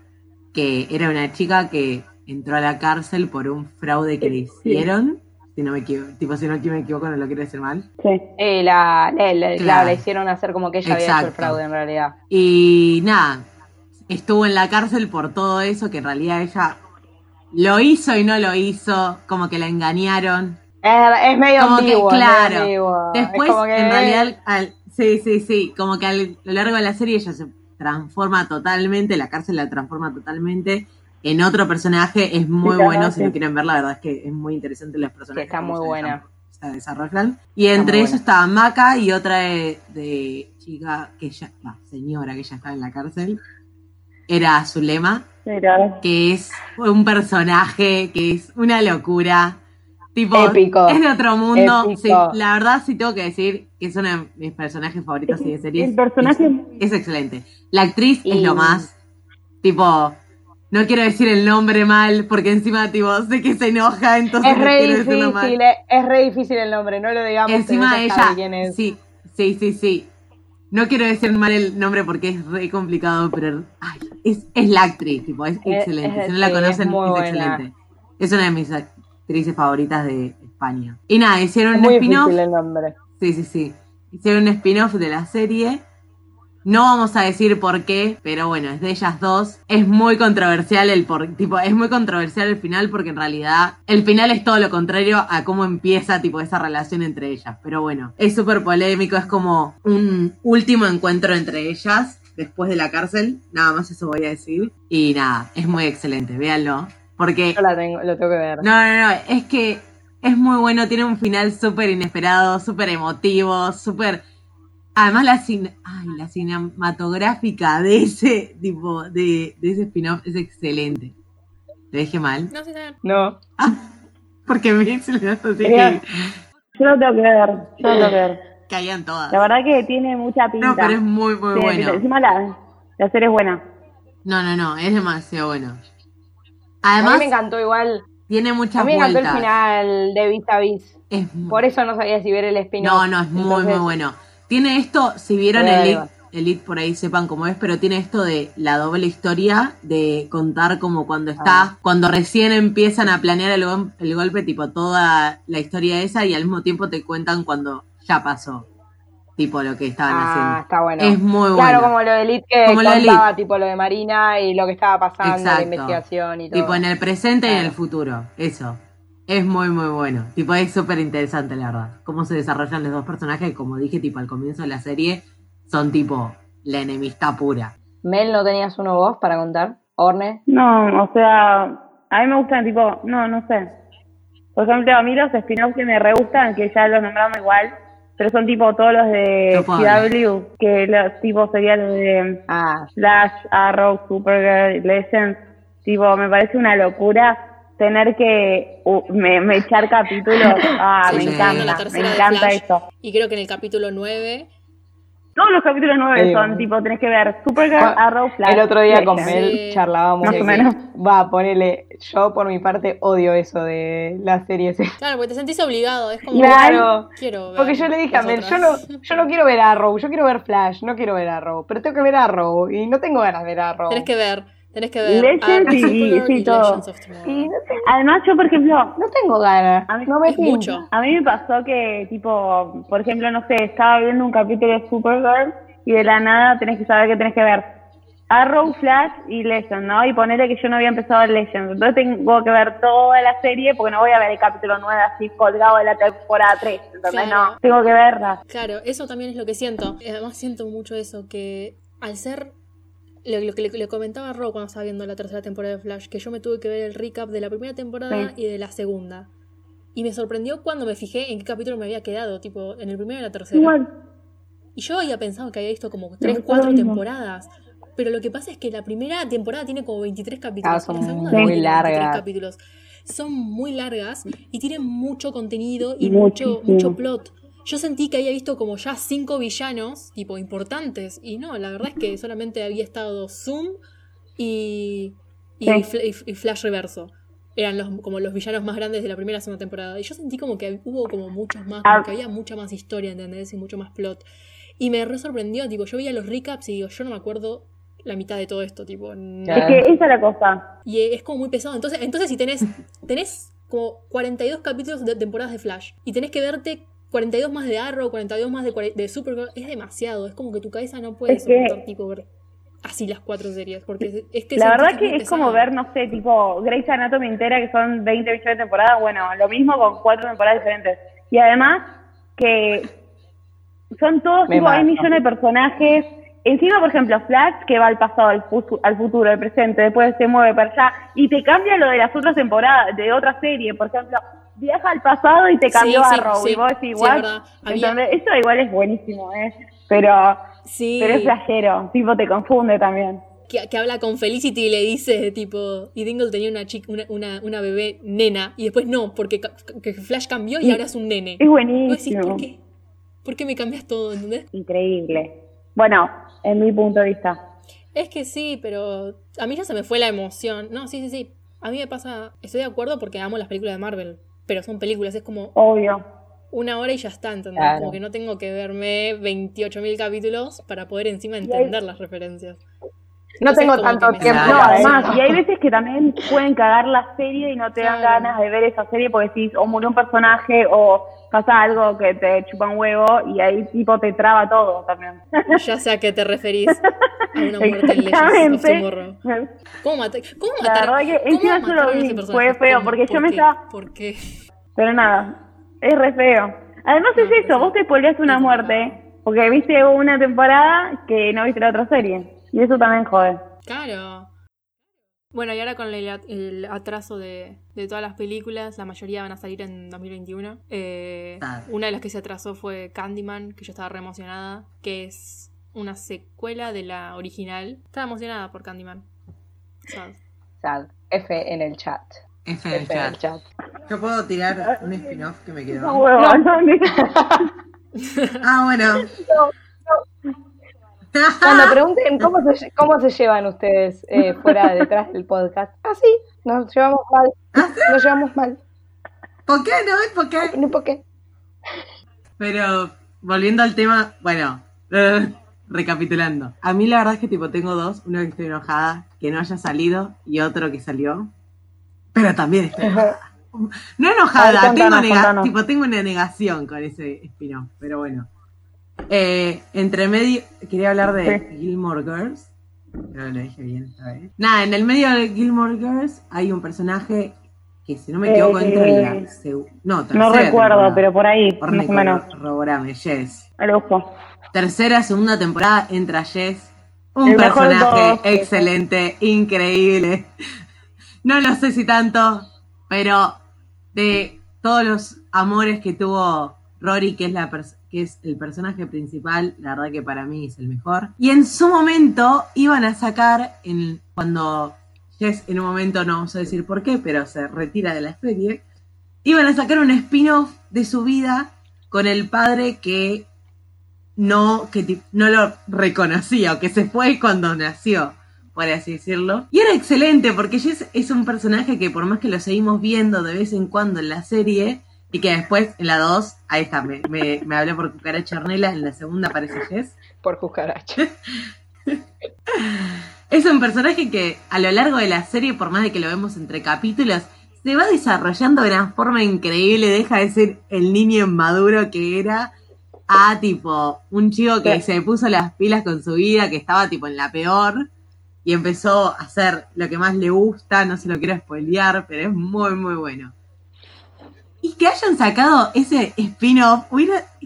que era una chica que entró a la cárcel por un fraude que le hicieron. Si no me equivoco, tipo, si no me equivoco, no lo quiero decir mal. Sí. Eh, la, la, la- Claro. claro, la hicieron hacer como que ella había hecho el fraude en realidad. Y nada, estuvo en la cárcel por todo eso, que en realidad ella lo hizo y no lo hizo, como que la engañaron. Es, es medio Como que, medio claro. ambiguo. Después, como que- en realidad, al- sí, sí, sí, como que a lo largo de la serie ella se transforma totalmente, la cárcel la transforma totalmente en otro personaje, es muy Sí, bueno, si sí. lo quieren ver, la verdad es que es muy interesante los personajes. está cómo muy buena. Se desarrollan. Y entre ellos estaba Maca y otra de, de chica que ya, no, señora que ya estaba en la cárcel, era Zulema la verdad. que es un personaje que es una locura. Tipo, Épico. es de otro mundo. Sí, la verdad sí tengo que decir que es uno de mis personajes favoritos y de series. El personaje- es, es excelente. La actriz es lo más. Tipo, no quiero decir el nombre mal porque encima, tipo, sé que se enoja, entonces Es no re mal. difícil, eh, es re difícil el nombre, no lo digamos. Encima ella, sabe quién es. sí, sí, sí, sí. No quiero decir mal el nombre porque es re complicado, pero ay, es, es la actriz, tipo, es Es- excelente. es- si no la conocen, es excelente. Es una de mis actrices favoritas de España. Y nada, hicieron Es un muy spin-off. el nombre. Sí, sí, sí. Hicieron un spin-off de la serie. No vamos a decir por qué, pero bueno, es de ellas dos. Es muy controversial el por, tipo, es muy controversial el final porque en realidad el final es todo lo contrario a cómo empieza tipo esa relación entre ellas. Pero bueno, es súper polémico, es como un último encuentro entre ellas después de la cárcel. Nada más eso voy a decir. Y nada, es muy excelente, véanlo. Porque Yo la tengo, lo tengo que ver. no, no, no, es que es muy bueno, tiene un final súper inesperado, súper emotivo, súper... Además la, cin- Ay, la cinematográfica de ese tipo, de, de ese spin-off es excelente. ¿Le dije mal? No bien. No. Porque me se le así que Yo lo tengo que ver, yo lo tengo que ver. caían todas. La verdad que tiene mucha pinta. No, pero es muy, muy pinta. bueno. Encima la, la serie es buena. No, no, no, es demasiado bueno. a mí Además, me encantó igual. Tiene muchas me encantó el vueltas. final de Vis a Vis. Es muy- Por eso no sabía si ver el spin-off. No, no, es muy, Entonces, muy bueno. Tiene esto, si vieron ver, Elite, por ahí sepan cómo es, pero tiene esto de la doble historia, de contar como cuando está, Ah. cuando recién empiezan a planear el, el golpe, tipo toda la historia esa, y al mismo tiempo te cuentan cuando ya pasó, tipo lo que estaban Ah, haciendo. está bueno. Es muy Claro, bueno. como lo de Elite que Como lo de contaba, Elite. tipo lo de Marina y lo que estaba pasando, la Exacto. investigación y todo. Tipo en el presente y en el Claro. futuro, eso. Es muy, muy bueno. Tipo, es súper interesante, la verdad. Cómo se desarrollan los dos personajes, como dije, tipo, al comienzo de la serie, son tipo la enemistad pura. Mel, ¿no tenías uno vos para contar? Orne. No, o sea, a mí me gustan tipo, no, no sé. Por ejemplo, a mí los spin-offs que me re gustan, que ya los nombramos igual, pero son tipo todos los de. CW, que los tipo serían los de Ah, Flash, Arrow, Supergirl, Legends. Tipo, me parece una locura tener que uh, me, me echar capítulos. Ah, Sí, me encanta, la me tercera de encanta eso. Y creo que en el capítulo 9. Todos los capítulos nueve Sí, son bueno. tipo, tenés que ver Supergirl, Bueno, Arrow, Flash. el otro día con. Mel Sí. charlábamos Más o menos. Va, ponele, yo por mi parte odio eso de las series. Claro, porque te sentís obligado. Es como. Claro. Quiero ver Porque yo le dije a Mel, yo no, yo no quiero ver Arrow, yo quiero ver Flash, no quiero ver Arrow, pero tengo que ver Arrow y no tengo ganas de ver Arrow. Tenés que ver. Tenés que ver. Legends y- sí, y todo. Legends tengo- Además, yo, por ejemplo, no tengo ganas, A mí- no me mucho. A mí me pasó que, tipo, por ejemplo, no sé, estaba viendo un capítulo de Supergirl y de la nada tenés que saber que tenés que ver Arrow, Flash y Legend, ¿no? Y ponerle que yo no había empezado el Legend. Entonces tengo que ver toda la serie porque no voy a ver el capítulo 9 así colgado de la temporada 3. Entonces, Claro. no, tengo que verla. Claro, eso también es lo que siento. Además siento mucho eso, que al ser lo, lo que le, le comentaba a Ro cuando estaba viendo la tercera temporada de Flash, que yo me tuve que ver el recap de la primera temporada Sí. y de la segunda. Y me sorprendió cuando me fijé en qué capítulo me había quedado, tipo, en el primero y la tercera. Igual. Y yo había pensado que había visto como 3, fue 4 lo mismo. temporadas. Pero lo que pasa es que la primera temporada tiene como 23 capítulos. Ah, son y la segunda muy no tiene 23 largas. capítulos. Son muy largas y tienen mucho contenido y Muchísimo. mucho, mucho plot. Yo sentí que había visto como ya cinco villanos, tipo, importantes. Y no, la verdad es que solamente había estado Zoom y, y, Sí. Fl- y- y Flash Reverso. Eran los, como los villanos más grandes de la primera y segunda temporada. Y yo sentí como que hubo como muchos más, como Ah. que había mucha más historia, ¿entendés? Y mucho más plot. Y me re sorprendió, tipo, yo veía los recaps y digo, yo no me acuerdo la mitad de todo esto, tipo. no. Es que esa es la cosa. Y es como muy pesado. Entonces, entonces si tenés, tenés como 42 capítulos de temporadas de Flash y tenés que verte 42 más de Arrow, 42 más de, de Supergirl, es demasiado. Es como que tu cabeza no puede Es que- soportar, tipo, ver así las cuatro series. Porque es, es que La verdad que es como ver, no sé, tipo Grey's Anatomy entera, que son 20 millones de temporadas. Bueno, lo mismo con cuatro temporadas diferentes. Y además que son todos, Me tipo, hay millones de personajes. Encima, por ejemplo, Flash, que va al pasado, al, fu- al futuro, al presente, después se mueve para allá, y te cambia lo de las otras temporadas, de otra serie. Por ejemplo, viaja al pasado y te cambió Sí, sí, Arrow, sí, y vos verdad. Había-. Eso igual es buenísimo, ¿eh? Pero, Sí. pero es flashero, tipo, te confunde también. que, que habla con Felicity y le dice, tipo, y Dingle tenía una chica, una, una, una bebé nena, y después no, porque que Flash cambió y Y- ahora es un nene. Es vos decís, buenísimo. ¿por qué? ¿Por qué me cambias todo? ¿Entendés? Increíble. Bueno, en mi punto de vista. Es que sí, pero a mí ya se me fue la emoción. No, sí, sí, sí. A mí me pasa, estoy de acuerdo porque amo las películas de Marvel, pero son películas, es como Obvio. una hora y ya está, ¿entendés? Claro. Como que no tengo que verme 28.000 capítulos para poder encima hay- entender las referencias. No Entonces, tengo tanto tiempo. No, además, y hay veces que también pueden cagar la serie y no te dan ganas de ver esa serie porque decís, o murió un personaje o pasa algo que te chupa un huevo y ahí tipo te traba todo también. Ya sé a qué te referís. A una muerte Exactamente. ¿Cómo, mata- cómo La mataron? verdad que cómo encima yo lo vi, fue feo, porque yo ¿Por me estaba- ¿Por qué? Pero nada, es re feo. Además es eso, vos te spoileaste una muerte porque viste una temporada que no viste la otra serie. Y eso también jode. Claro. Bueno, y ahora con el, el atraso de, de todas las películas, la mayoría van a salir en 2021. Eh, Claro. una de las que se atrasó fue Candyman, que yo estaba re emocionada, que es una secuela de la original. Estaba emocionada por Candyman. Sad. Sad. F en el chat. F en el F en el chat. Yo puedo tirar un spin-off que me No, quedó. huevo, no, ni- Ah, bueno. Cuando pregunten cómo se, cómo se llevan ustedes eh, fuera detrás del podcast. Ah, sí, nos llevamos mal. Nos llevamos mal. ¿Por qué no? ¿Por qué? No por qué. Pero volviendo al tema, bueno, eh, recapitulando. A mí la verdad es que tipo tengo dos, uno que estoy enojada que no haya salido y otro que salió. Pero también estoy enojada. No enojada, tengo, contanos, nega- contanos. tipo, tengo una negación con ese spin-off, pero bueno. Eh, entre medio, quería hablar de Sí. Gilmore Girls. Creo lo dije bien esta vez. Nada, en el medio de Gilmore Girls hay un personaje que, si no me equivoco, Eh, entra en la seg- No, no tercera recuerdo, temporada. pero por ahí, Orne, más o menos. corroborame, Jess. Al ojo. Tercera, segunda temporada entra Jess. Un El personaje excelente, increíble. No lo sé si tanto, pero de todos los amores que tuvo Rory, que es, la pers- que es el personaje principal, la verdad que para mí es el mejor. Y en su momento iban a sacar, en, cuando Jess en un momento, no vamos a decir por qué, pero se retira de la serie, iban a sacar un spin-off de su vida con el padre que no, que no lo reconocía o que se fue cuando nació, por así decirlo. Y era excelente porque Jess es un personaje que por más que lo seguimos viendo de vez en cuando en la serie, y que después en la 2, ahí está, me, me, me hablé por Cucaracha Ornella, en la segunda aparece Jess. Por cucaracha. Es un personaje que a lo largo de la serie, por más de que lo vemos entre capítulos, se va desarrollando de una forma increíble, deja de ser el niño inmaduro que era a tipo un chico que Sí. se puso las pilas con su vida, que estaba tipo en la peor y empezó a hacer lo que más le gusta, no se lo quiero spoilear, pero es muy muy bueno. Y que hayan sacado ese spin-off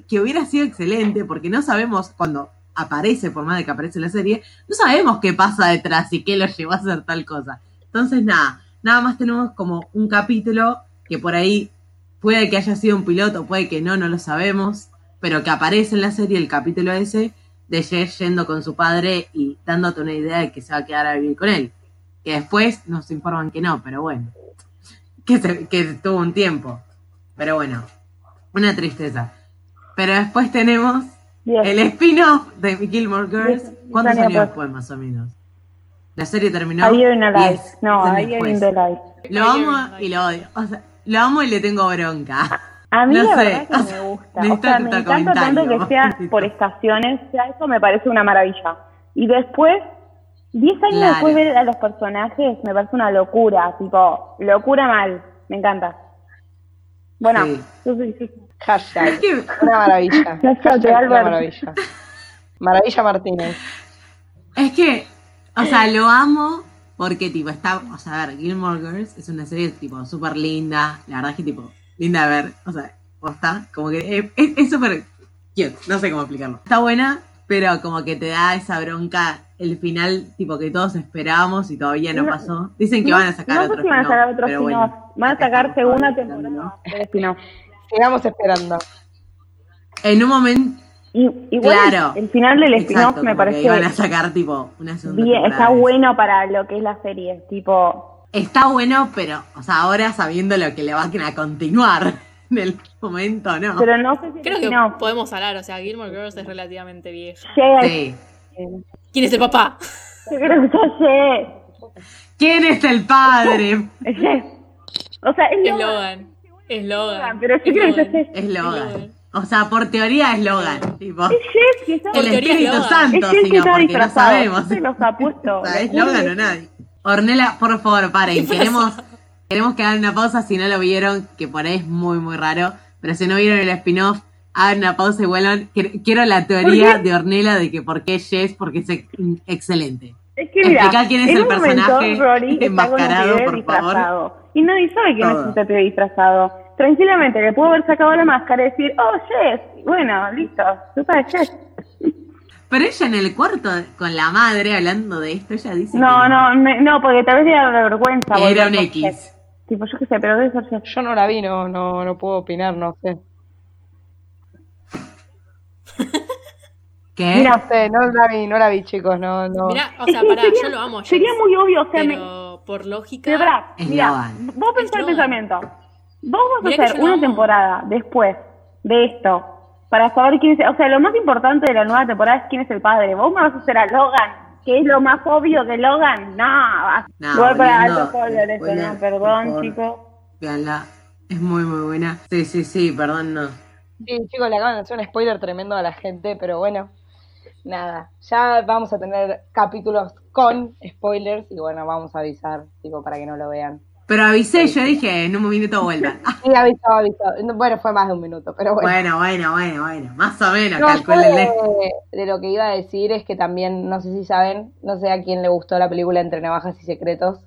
que hubiera sido excelente, porque no sabemos cuando aparece, por más de que aparece la serie, no sabemos qué pasa detrás y qué lo llevó a hacer tal cosa. Entonces, nada, nada más tenemos como un capítulo que por ahí puede que haya sido un piloto, puede que no, no lo sabemos, pero que aparece en la serie el capítulo ese de Jess yendo con su padre y dándote una idea de que se va a quedar a vivir con él. Que después nos informan que no, pero bueno, que, se- que tuvo un tiempo. Pero bueno, una tristeza. Pero después tenemos el spin-off de Gilmore Girls. Diez- ¿Cuántos diez años años después, más o menos? La serie terminó. A Year in a Life. No, a Year in the Life. Lo amo y lo odio. O sea, lo amo y le tengo bronca. A mí No la sé, verdad que o me sea, gusta. O sea, me encanta tanto que sea por estaciones, ya eso me parece una maravilla. Y después, 10 años Claro. después ver a los personajes me parece una locura, tipo, locura mal, me encanta. Bueno, Sí. yo soy- sí. Hashtag. Es que- Una maravilla. Hashtag una maravilla. Maravilla Martínez. Es que, o sea, lo amo porque, tipo, está, o sea, a ver, Gilmore Girls es una serie, tipo, súper linda, la verdad es que, tipo, linda de ver, o sea, está como que es súper cute, no sé cómo explicarlo. Está buena, pero como que te da esa bronca el final, tipo, que todos esperábamos y todavía no No- pasó. Dicen que no, van a sacar no otro sé si van a sacar otro pero spin-off. bueno, Van a sacar segunda temporada del spin-off. Sigamos esperando. En un momento, Y, igual Claro. el final del spin-off me parece iban a sacar, tipo, una segunda bien, temporada está bueno para lo que es la serie, tipo, Está bueno, pero, o sea, ahora sabiendo lo que le van a continuar en el momento, ¿no? pero no sé si Creo que no. podemos hablar, o sea, Gilmore Girls es relativamente vieja. Sí. ¿Quién es el papá? Yo creo que ya llegué. ¿Quién es el padre? O sea, es Logan, Logan. Es Logan. pero yo Es creo que ya sé. Es Logan. O sea, por teoría es Logan. Tipo, Es Jess que está el es Espíritu. Santo, Es sino porque no sabemos. Se los ha puesto. O sea, ¿Es Lo juro Logan o nadie? Ornela, por favor, paren. Queremos, queremos que hagan una pausa si no lo vieron, que por ahí es muy, muy raro. Pero si no vieron el spin-off, hagan una pausa y vuelvan. Qu- Quiero la teoría de Ornela de que por qué Jess, porque es ex- excelente. Es que mira, Explica quién es en el un momento personaje Rory está con un enmascarado, por disfrazado. Y nadie sabe quién Todo. es este pibe disfrazado. Tranquilamente le pudo haber sacado la máscara y decir, oh, Jess. Bueno, listo. Tú sabes, Jess. Pero ella en el cuarto con la madre hablando de esto, ella dice No, que no, me- no, porque tal vez le da vergüenza. era un X. Yo qué sé, pero debe ser. Yo no la vi, no, no, no puedo opinar, no sé. ¿Qué? Mira, No sé, no la vi, no la vi, chicos, no, no. Mirá, o sea, pará, sería- yo lo amo. a Sería Jess, muy obvio, o sea, me, Pero por lógica. Pero pará, Es mira, vos pensás el pensamiento. Vos vas Mirá a hacer yo una temporada después de esto para saber quién es. O sea, lo más importante de la nueva temporada es quién es el padre. Vos me vas a hacer a Logan, que es lo más obvio que Logan. No, No, igual para volviendo alto a eso, no, perdón, chicos. Veanla. Es muy, muy buena. Sí, sí, sí, perdón, no. Sí, chicos, le acaban de hacer un spoiler tremendo a la gente, pero bueno, nada. Ya vamos a tener capítulos con spoilers y bueno, vamos a avisar, tipo, para que no lo vean. Pero avisé, yo dije, en un minuto vuelvan. Ah, Sí, avisado. No, Bueno, fue más de un minuto, pero bueno. bueno, bueno, bueno, bueno. Más o menos, No, yo calcúlenle. de, de lo que iba a decir es que también, no sé si saben, no sé a quién le gustó la película Entre Navajas y Secretos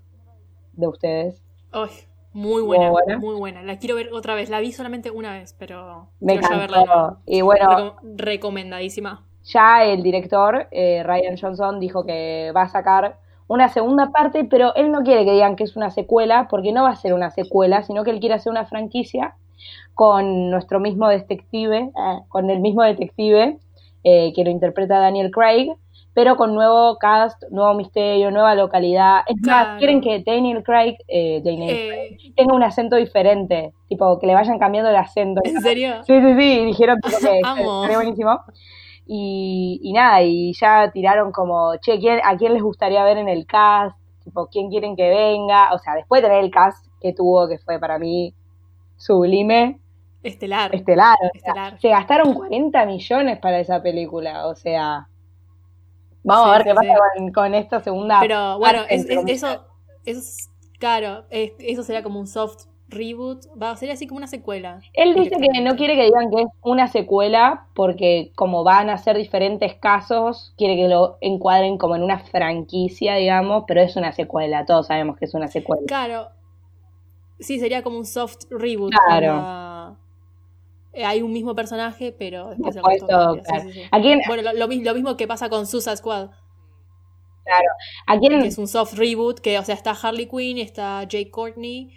de ustedes. Ay, muy buena, Muy buena. muy buena. La quiero ver otra vez. La vi solamente una vez, pero Me quiero verla nuevo. Y bueno, Recom- recomendadísima. ya el director, eh, Ryan Johnson, dijo que va a sacar una segunda parte, pero él no quiere que digan que es una secuela, porque no va a ser una secuela, sino que él quiere hacer una franquicia con nuestro mismo detective, eh, con el mismo detective eh, que lo interpreta Daniel Craig, pero con nuevo cast, nuevo misterio, nueva localidad. Es más, quieren que Daniel Craig, eh, Daniel Eh, tenga un acento diferente, tipo que le vayan cambiando el acento. ¿En serio? Sí, sí, sí, dijeron tipo, que estaría buenísimo. Y, y nada, y ya tiraron como, che, ¿quién- ¿a quién les gustaría ver en el cast? Tipo, ¿quién quieren que venga? O sea, después de tener el cast que tuvo, que fue para mí sublime, Estelar. estelar. o sea, Estelar. se gastaron 40 millones para esa película, o sea... Vamos Sí, a ver sí, qué pasa sí. con, con esta segunda Pero bueno, parte, es- entre es- comillas. eso, eso es claro. es- eso sería como un soft reboot. Va, sería así como una secuela. Él dice que no quiere que digan que es una secuela porque como van a ser diferentes casos, quiere que lo encuadren como en una franquicia, digamos, pero es una secuela, todos sabemos que es una secuela. Claro. Sí, sería como un soft reboot. Claro. eh, hay un mismo personaje, pero después resto todo, sí, claro. sí, sí. ¿A quién, Bueno, lo, lo mi- lo mismo que pasa con Suicide Squad, a quién, que es un soft reboot, que o sea, está Harley Quinn, está Jake Courtney,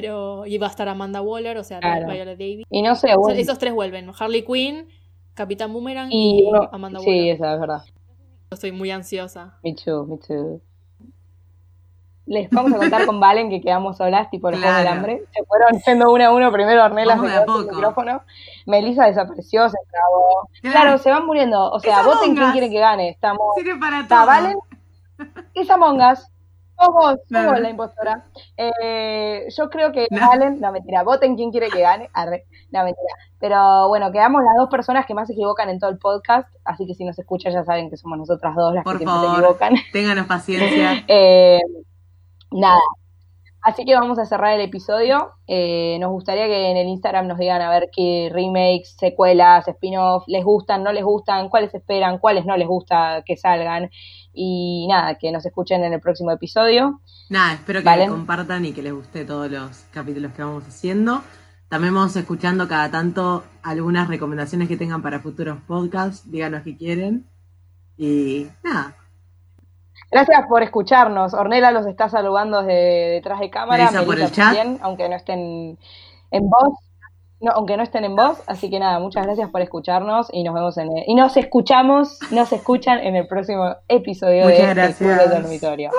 pero iba a estar Amanda Waller, o sea, Claro. Viola Davis. y no sé, O sea, bueno, esos tres vuelven, Harley Quinn, Capitán Boomerang y, y Amanda sí, Waller. esa es verdad. Yo estoy muy ansiosa. Me too, me too. Les vamos a contar con Valen que quedamos solas, tipo los juegos del Claro. hambre. Se fueron yendo uno a uno, primero Ornella Vamos se quedó sin micrófono, Melissa desapareció, se trabó. Claro. Claro, se van muriendo. O sea, voten quién quiere que gane. Estamos Sirve para Está todo. Valen, es Among Us. Somos, somos la impostora. Eh, yo creo que No. Allen, no mentira, voten quién quiere que gane. Arre, no mentira. Pero bueno, quedamos las dos personas que más se equivocan en todo el podcast, así que si nos escuchan ya saben que somos nosotras dos las Por que siempre se favor. equivocan. Ténganos paciencia. Eh, nada. Así que vamos a cerrar el episodio. Eh, nos gustaría que en el Instagram nos digan a ver qué remakes, secuelas, spin-off les gustan, no les gustan, cuáles esperan, cuáles no les gusta que salgan. Y nada, que nos escuchen en el próximo episodio. Nada, espero que Vale. compartan y que les guste todos los capítulos que vamos haciendo. También vamos escuchando cada tanto algunas recomendaciones que tengan para futuros podcasts. Díganos qué quieren. Y nada, Gracias por escucharnos. Ornella los está saludando desde detrás de cámara. Melissa por el chat. aunque no estén en voz. No, aunque no estén en voz, así que nada, muchas gracias por escucharnos y nos vemos en el- y nos escuchamos, nos escuchan en el próximo episodio Muchas de El gracias. Club del Dormitorio.